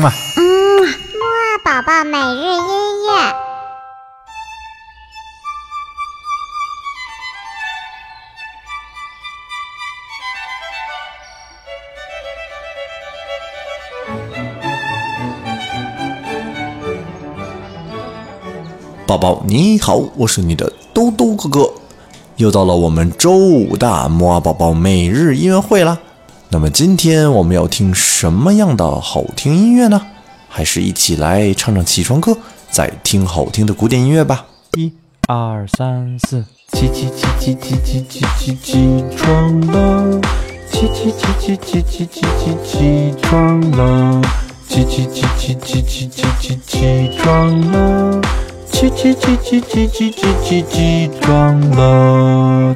嘛。嗯，木二宝宝每日音乐。宝宝你好，我是你的兜兜哥哥，又到了我们周五的摩尔宝宝每日音乐会了。那么今天我们要听什么样的好听音乐呢？还是一起来唱唱起床歌，再听好听的古典音乐吧。一二三四，起起起起起起起起起床了，起起起起起起起起起床了，起起起起起起起起起床了，起起起起起起起起起床了。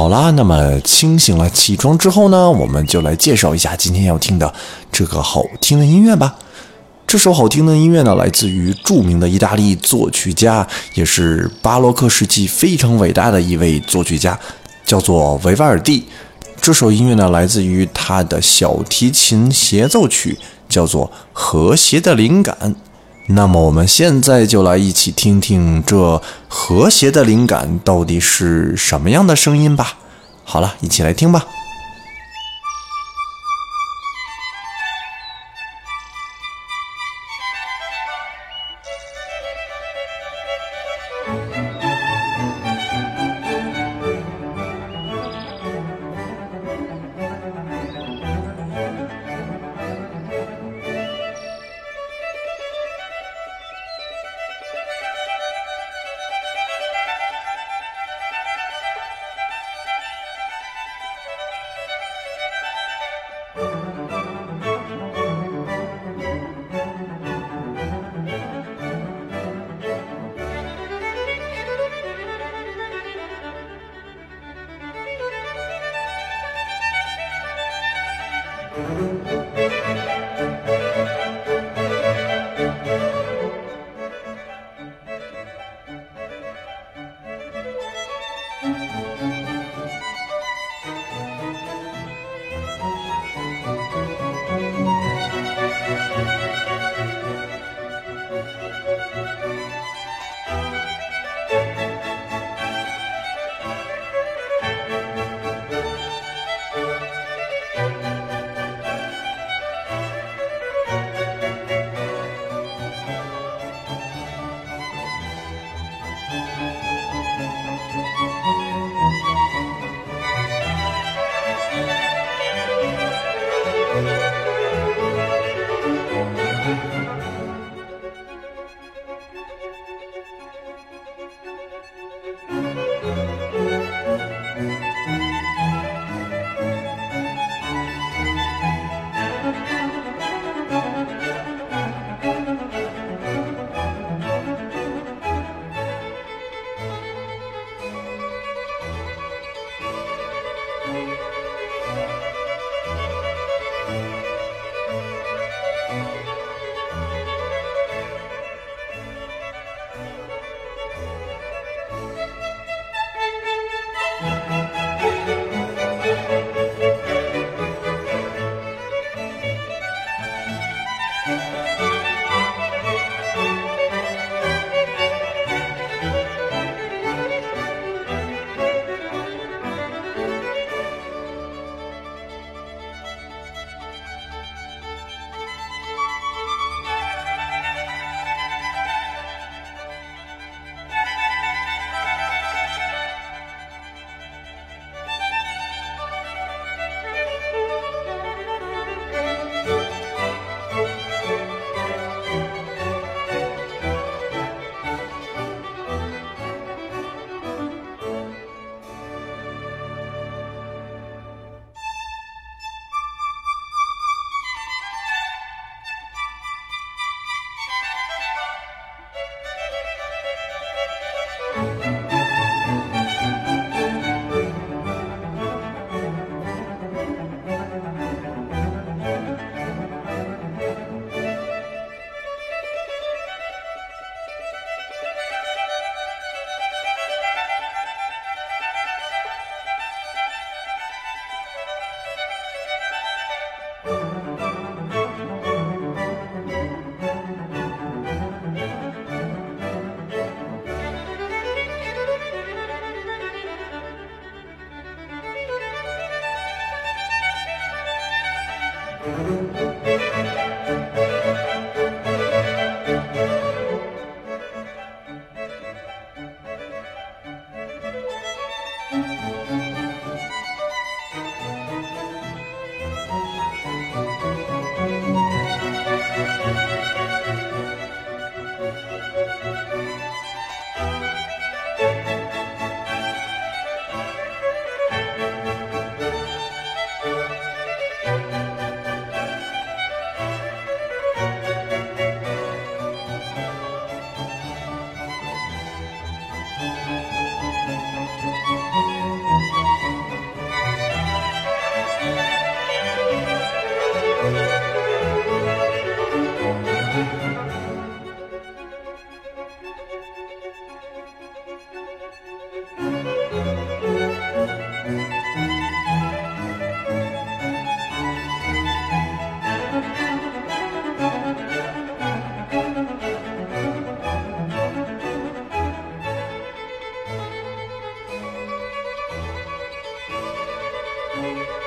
好啦，那么清醒了，起床之后呢，我们就来介绍一下今天要听的这个好听的音乐吧。这首好听的音乐呢，来自于著名的意大利作曲家，也是巴洛克时期非常伟大的一位作曲家，叫做维瓦尔第。这首音乐呢，来自于他的小提琴协奏曲，叫做《和谐的灵感》。那么我们现在就来一起听听这和谐的灵感到底是什么样的声音吧。好了，一起来听吧。嗯